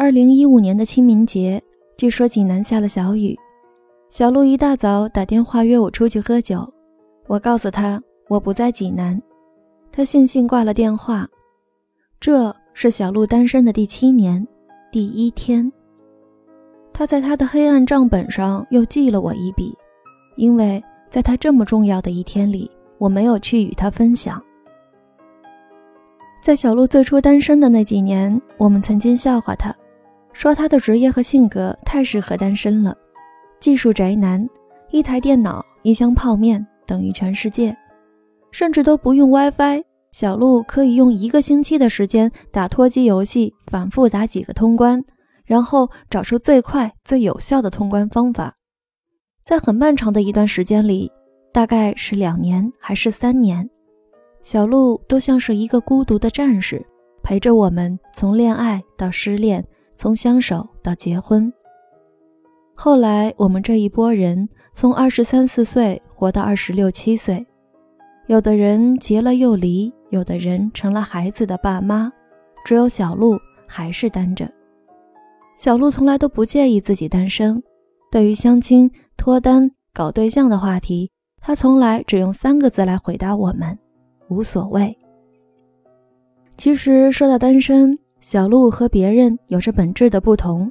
二零一五年的清明节，据说济南下了小雨。小鹿一大早打电话约我出去喝酒，我告诉他我不在济南，他悻悻挂了电话。这是小鹿单身的第七年，第一天。他在他的黑暗账本上又记了我一笔，因为在他这么重要的一天里，我没有去与他分享。在小鹿最初单身的那几年，我们曾经笑话他。说他的职业和性格太适合单身了，技术宅男，一台电脑、一箱泡面等于全世界，甚至都不用 WiFi，小鹿可以用一个星期的时间打脱机游戏，反复打几个通关，然后找出最快最有效的通关方法。在很漫长的一段时间里，大概是两年还是三年，小鹿都像是一个孤独的战士，陪着我们从恋爱到失恋。从相守到结婚，后来我们这一波人从二十三四岁活到二十六七岁，有的人结了又离，有的人成了孩子的爸妈，只有小鹿还是单着。小鹿从来都不介意自己单身，对于相亲、脱单、搞对象的话题，他从来只用三个字来回答我们：无所谓。其实说到单身，小鹿和别人有着本质的不同，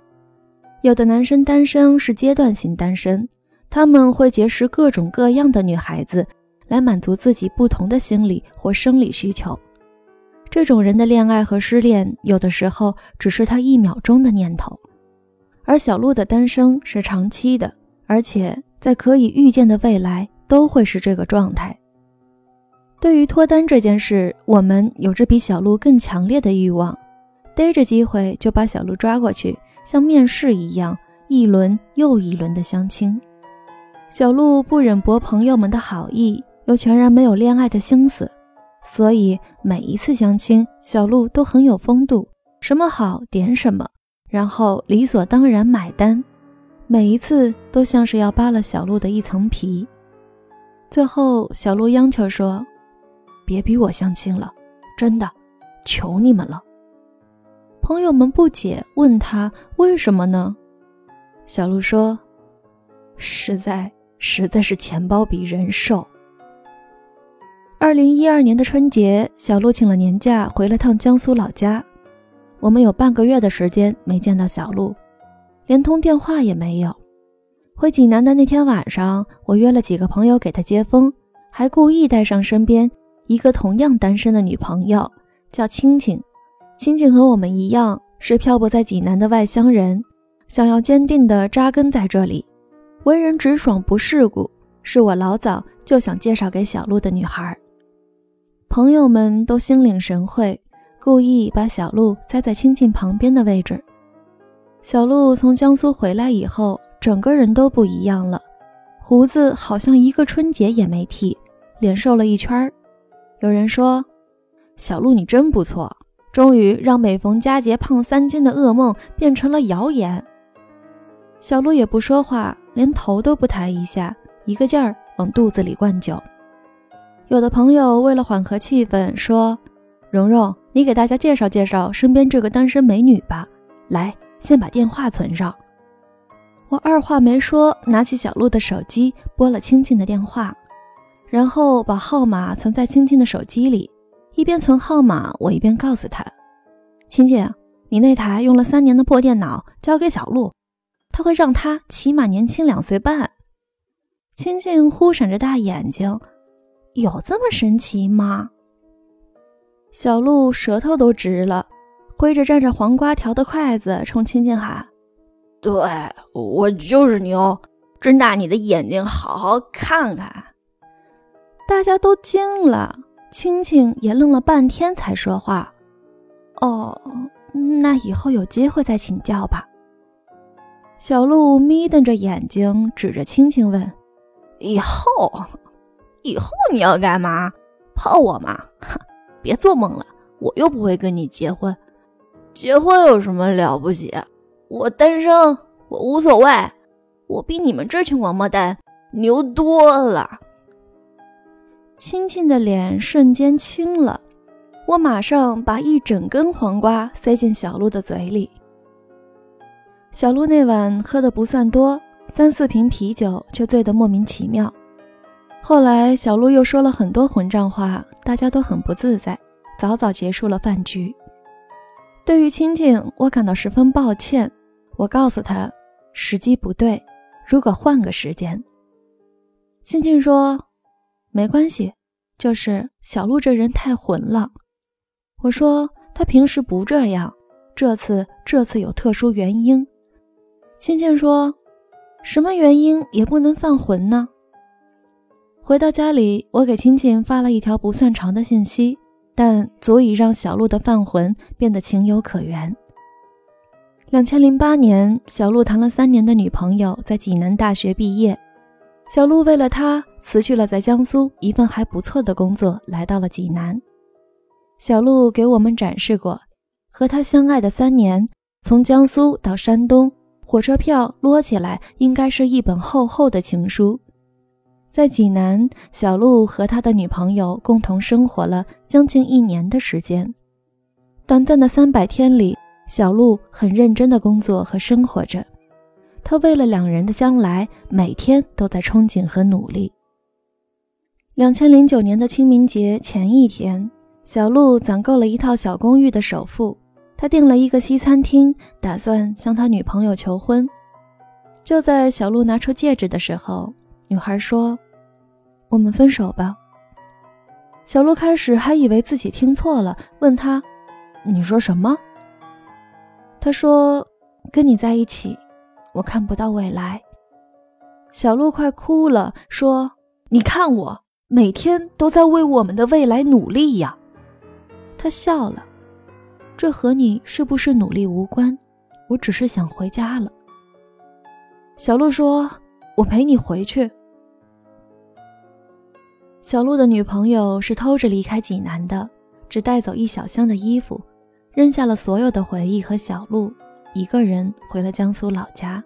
有的男生单身是阶段性单身，他们会结识各种各样的女孩子，来满足自己不同的心理或生理需求。这种人的恋爱和失恋，有的时候只是他一秒钟的念头。而小鹿的单身是长期的，而且在可以预见的未来都会是这个状态。对于脱单这件事，我们有着比小鹿更强烈的欲望。逮着机会就把小鹿抓过去，像面试一样，一轮又一轮的相亲。小鹿不忍驳朋友们的好意，又全然没有恋爱的心思，所以每一次相亲，小鹿都很有风度，什么好点什么，然后理所当然买单。每一次都像是要扒了小鹿的一层皮。最后，小鹿央求说：“别逼我相亲了，真的，求你们了。”朋友们不解，问他为什么呢？小鹿说：“实在，实在是钱包比人瘦。”二零一二年的春节，小鹿请了年假，回了趟江苏老家。我们有半个月的时间没见到小鹿，连通电话也没有。回济南的那天晚上，我约了几个朋友给他接风，还故意带上身边一个同样单身的女朋友，叫青青。青青和我们一样是漂泊在济南的外乡人，想要坚定地扎根在这里，为人直爽不世故，是我老早就想介绍给小鹿的女孩。朋友们都心领神会，故意把小鹿栽在青青旁边的位置。小鹿从江苏回来以后，整个人都不一样了，胡子好像一个春节也没剃，脸瘦了一圈儿。有人说：“小鹿，你真不错。”终于让每逢佳节胖三斤的噩梦变成了谣言。小鹿也不说话，连头都不抬一下，一个劲儿往肚子里灌酒。有的朋友为了缓和气氛，说：“蓉蓉，你给大家介绍介绍身边这个单身美女吧。来，先把电话存上。”我二话没说，拿起小鹿的手机拨了青青的电话，然后把号码存在青青的手机里。一边存号码，我一边告诉他：“青青，你那台用了三年的破电脑交给小鹿，他会让他起码年轻两岁半。”青青忽闪着大眼睛：“有这么神奇吗？”小鹿舌头都直了，挥着蘸着黄瓜条的筷子冲青青喊：“对我就是牛，睁大你的眼睛，好好看看。”大家都惊了。青青也愣了半天才说话：“哦，那以后有机会再请教吧。”小鹿眯瞪着眼睛，指着青青问：“以后，以后你要干嘛？泡我吗？别做梦了，我又不会跟你结婚。结婚有什么了不起？我单身，我无所谓，我比你们这群王八蛋牛多了。”青青的脸瞬间青了，我马上把一整根黄瓜塞进小鹿的嘴里。小鹿那晚喝的不算多，三四瓶啤酒，却醉得莫名其妙。后来小鹿又说了很多混账话，大家都很不自在，早早结束了饭局。对于青青，我感到十分抱歉。我告诉他，时机不对，如果换个时间。青青说：“没关系，就是小鹿这人太混了。”我说：“他平时不这样，这次这次有特殊原因。”青青说：“什么原因也不能犯浑呢？”回到家里，我给青青发了一条不算长的信息，但足以让小鹿的犯浑变得情有可原。两千零八年，小鹿谈了三年的女朋友在济南大学毕业，小鹿为了他辞去了在江苏一份还不错的工作，来到了济南。小鹿给我们展示过和他相爱的三年，从江苏到山东，火车票摞起来应该是一本厚厚的情书。在济南，小鹿和他的女朋友共同生活了将近一年的时间。短暂的三百天里，小鹿很认真的工作和生活着。他为了两人的将来，每天都在憧憬和努力。两千零九年的清明节前一天，小鹿攒够了一套小公寓的首付，他订了一个西餐厅，打算向他女朋友求婚。就在小鹿拿出戒指的时候，女孩说：“我们分手吧。”小鹿开始还以为自己听错了，问他：“你说什么？”他说：“跟你在一起，我看不到未来。”小鹿快哭了，说：“你看我每天都在为我们的未来努力呀。”他笑了：“这和你是不是努力无关，我只是想回家了。”小鹿说：“我陪你回去。”小鹿的女朋友是偷着离开济南的，只带走一小箱的衣服，扔下了所有的回忆和小鹿，一个人回了江苏老家。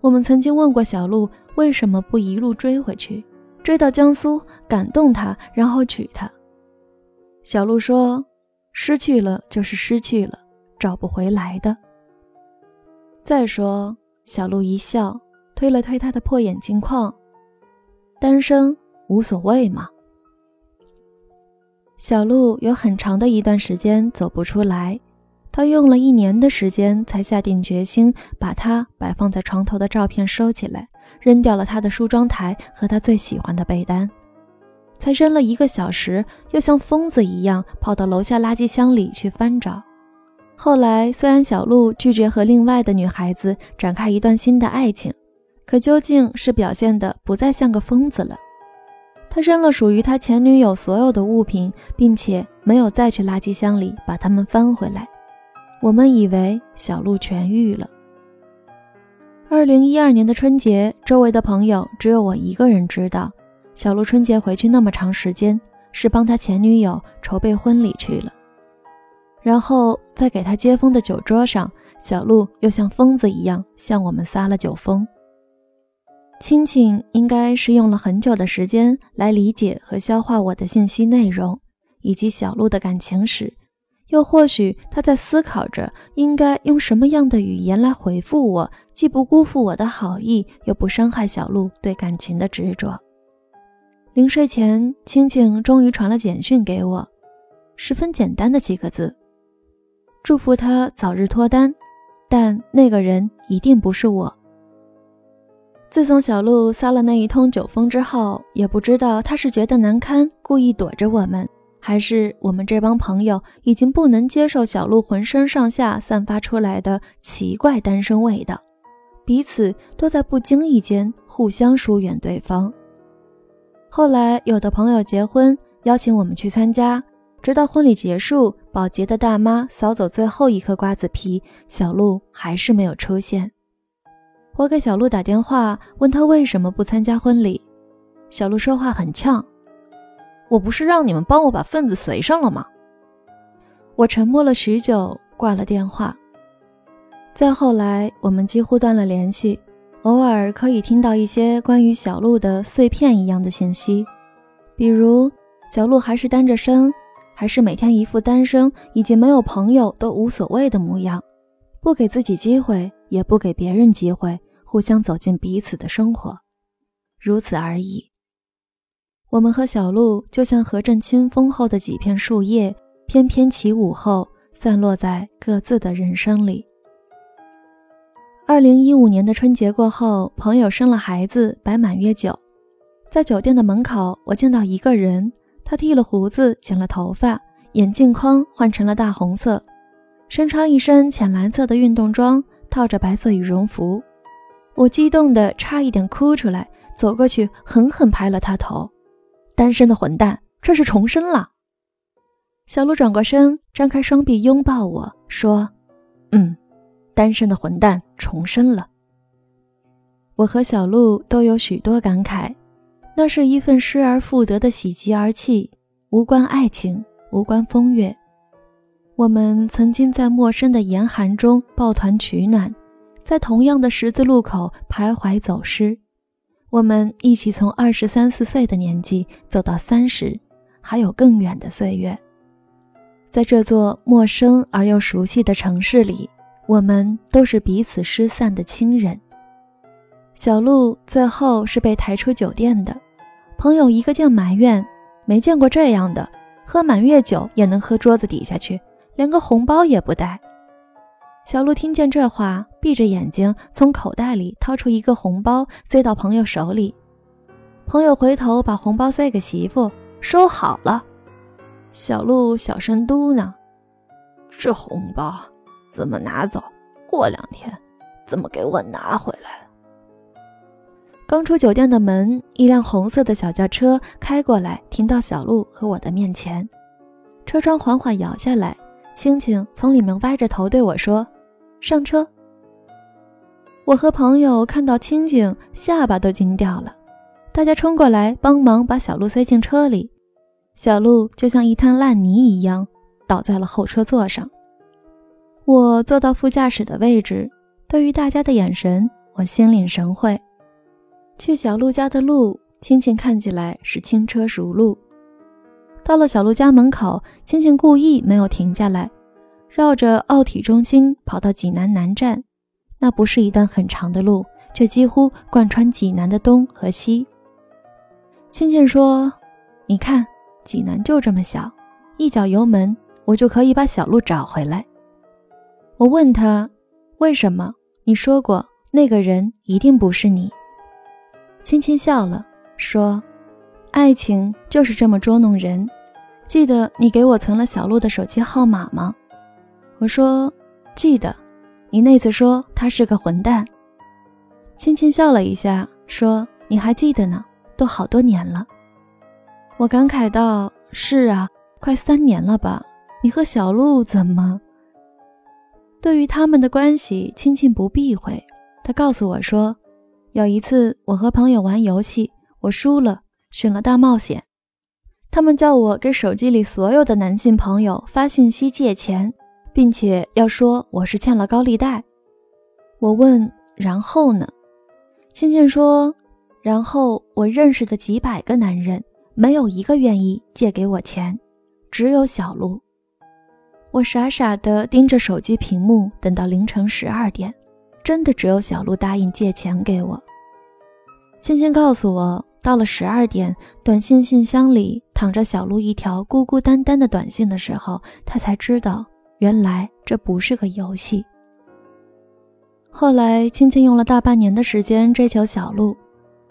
我们曾经问过小鹿为什么不一路追回去，追到江苏感动他，然后娶她。小鹿说：“失去了就是失去了，找不回来的。”再说，小鹿一笑，推了推他的破眼镜框，单身。无所谓嘛。小鹿有很长的一段时间走不出来，他用了一年的时间才下定决心把他摆放在床头的照片收起来，扔掉了他的梳妆台和他最喜欢的被单，才扔了一个小时，又像疯子一样跑到楼下垃圾箱里去翻找。后来，虽然小鹿拒绝和另外的女孩子展开一段新的爱情，可究竟是表现的不再像个疯子了。他扔了属于他前女友所有的物品，并且没有再去垃圾箱里把它们翻回来。我们以为小鹿痊愈了。二零一二年的春节，周围的朋友只有我一个人知道，小鹿春节回去那么长时间，是帮他前女友筹备婚礼去了。然后在给他接风的酒桌上，小鹿又像疯子一样向我们撒了酒疯。青青应该是用了很久的时间来理解和消化我的信息内容，以及小鹿的感情史，又或许他在思考着应该用什么样的语言来回复我，既不辜负我的好意，又不伤害小鹿对感情的执着。临睡前，青青终于传了简讯给我，十分简单的几个字：祝福他早日脱单，但那个人一定不是我。自从小鹿撒了那一通酒疯之后，也不知道他是觉得难堪，故意躲着我们，还是我们这帮朋友已经不能接受小鹿浑身上下散发出来的奇怪单身味道，彼此都在不经意间互相疏远对方。后来有的朋友结婚，邀请我们去参加，直到婚礼结束，保洁的大妈扫走最后一颗瓜子皮，小鹿还是没有出现。我给小鹿打电话，问他为什么不参加婚礼。小鹿说话很呛：“我不是让你们帮我把份子随上了吗？”我沉默了许久，挂了电话。再后来，我们几乎断了联系，偶尔可以听到一些关于小鹿的碎片一样的信息，比如小鹿还是单着身，还是每天一副单身以及没有朋友都无所谓的模样，不给自己机会。也不给别人机会互相走进彼此的生活，如此而已。我们和小鹿就像和阵清风后的几片树叶，翩翩起舞后散落在各自的人生里。二零一五年的春节过后，朋友生了孩子，摆满月酒，在酒店的门口，我见到一个人，他剃了胡子，剪了头发，眼镜框换成了大红色。身穿一身浅蓝色的运动装，套着白色羽绒服，我激动的差一点哭出来，走过去狠狠拍了他头。单身的混蛋，这是重生了。小鹿转过身，张开双臂拥抱我说：“嗯，单身的混蛋重生了。”我和小鹿都有许多感慨，那是一份失而复得的喜极而泣，无关爱情，无关风月。我们曾经在陌生的严寒中抱团取暖，在同样的十字路口徘徊走失。我们一起从二十三四岁的年纪走到三十，还有更远的岁月。在这座陌生而又熟悉的城市里，我们都是彼此失散的亲人。小鹿最后是被抬出酒店的，朋友一个劲埋怨，没见过这样的，喝满月酒也能喝桌子底下去。连个红包也不带。小鹿听见这话，闭着眼睛从口袋里掏出一个红包，塞到朋友手里。朋友回头把红包塞给媳妇，收好了。小鹿小声嘟囔：“这红包怎么拿走？过两天怎么给我拿回来？”刚出酒店的门，一辆红色的小轿车开过来，停到小鹿和我的面前。车窗缓缓摇下来。青青从里面歪着头对我说：“上车。”我和朋友看到青青，下巴都惊掉了。大家冲过来帮忙把小鹿塞进车里，小鹿就像一滩烂泥一样倒在了后车座上。我坐到副驾驶的位置，对于大家的眼神，我心领神会。去小鹿家的路，青青看起来是轻车熟路。到了小鹿家门口，青青故意没有停下来，绕着奥体中心跑到济南南站。那不是一段很长的路，却几乎贯穿济南的东和西。青青说：“你看，济南就这么小，一脚油门，我就可以把小鹿找回来。”我问他：“为什么？你说过那个人一定不是你。”青青笑了，说。爱情就是这么捉弄人。记得你给我存了小鹿的手机号码吗？我说记得。你那次说他是个混蛋。青青笑了一下，说你还记得呢，都好多年了。我感慨道：“是啊，快三年了吧？你和小鹿怎么？”对于他们的关系，青青不避讳。他告诉我说，有一次我和朋友玩游戏，我输了。选了大冒险，他们叫我给手机里所有的男性朋友发信息借钱，并且要说我是欠了高利贷。我问，然后呢？青青说，然后我认识的几百个男人，没有一个愿意借给我钱，只有小鹿。我傻傻地盯着手机屏幕，等到凌晨十二点，真的只有小鹿答应借钱给我。青青告诉我。到了十二点，短信信箱里躺着小鹿一条孤孤单单的短信的时候，他才知道原来这不是个游戏。后来，青青用了大半年的时间追求小鹿，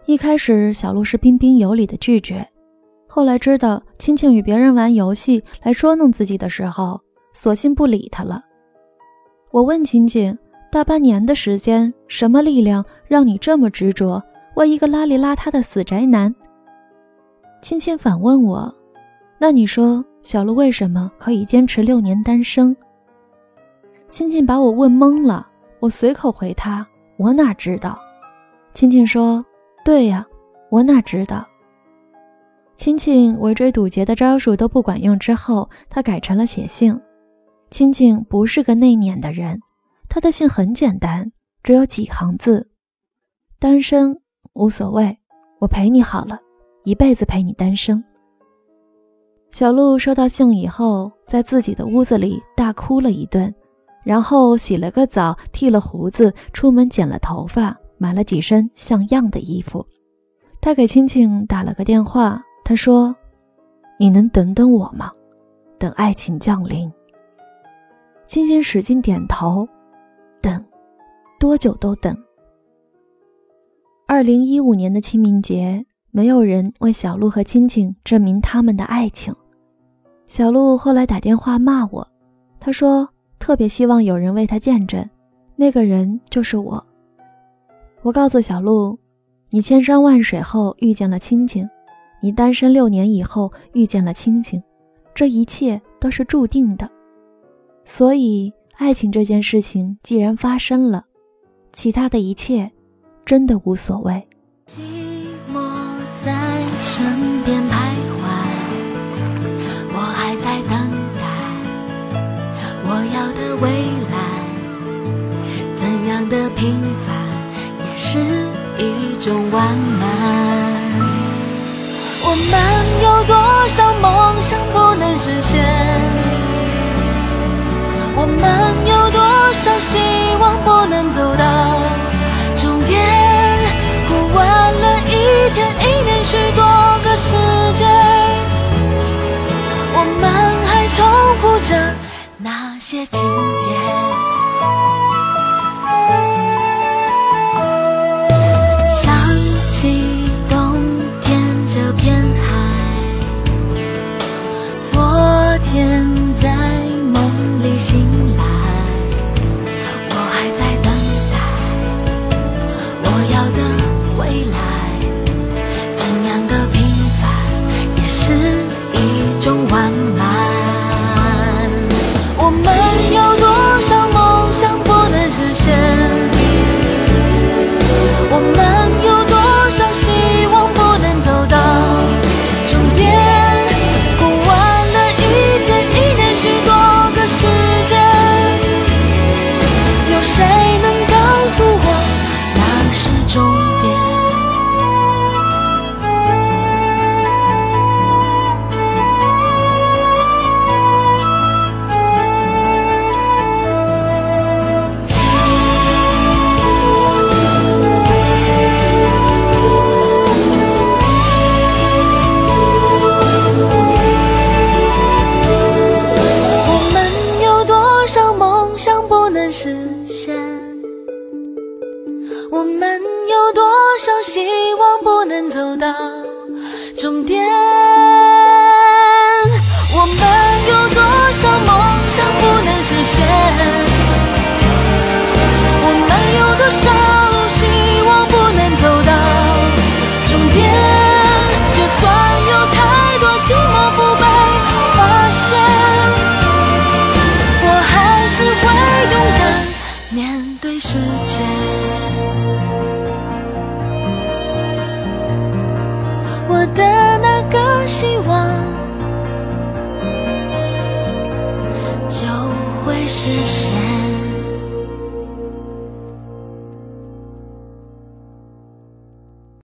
一开始小鹿是彬彬有礼的拒绝，后来知道青青与别人玩游戏来捉弄自己的时候，索性不理他了。我问青青，大半年的时间，什么力量让你这么执着？我一个邋里邋遢的死宅男。青青反问我：“那你说小鹿为什么可以坚持六年单身？”青青把我问懵了，我随口回他：“我哪知道？”青青说：“对呀，我哪知道？”青青围追堵截的招数都不管用之后，他改成了写信。青青不是个内敛的人，他的信很简单，只有几行字：“单身。”无所谓，我陪你好了，一辈子陪你单身。小鹿收到信以后，在自己的屋子里大哭了一顿，然后洗了个澡，剃了胡子，出门剪了头发，买了几身像样的衣服。他给青青打了个电话，他说：“你能等等我吗？等爱情降临。”青青使劲点头，等，多久都等。二零一五年的清明节，没有人为小鹿和青青证明他们的爱情。小鹿后来打电话骂我，他说特别希望有人为他见证，那个人就是我。我告诉小鹿，你千山万水后遇见了青青，你单身六年以后遇见了青青，这一切都是注定的。所以，爱情这件事情既然发生了，其他的一切真的无所谓。寂寞在身边徘的平凡也是一种完满。我们有多少梦想不能实现？我们有多少希望不能走到终点？过完了一天一年许多个世界，我们还重复着那些情节。终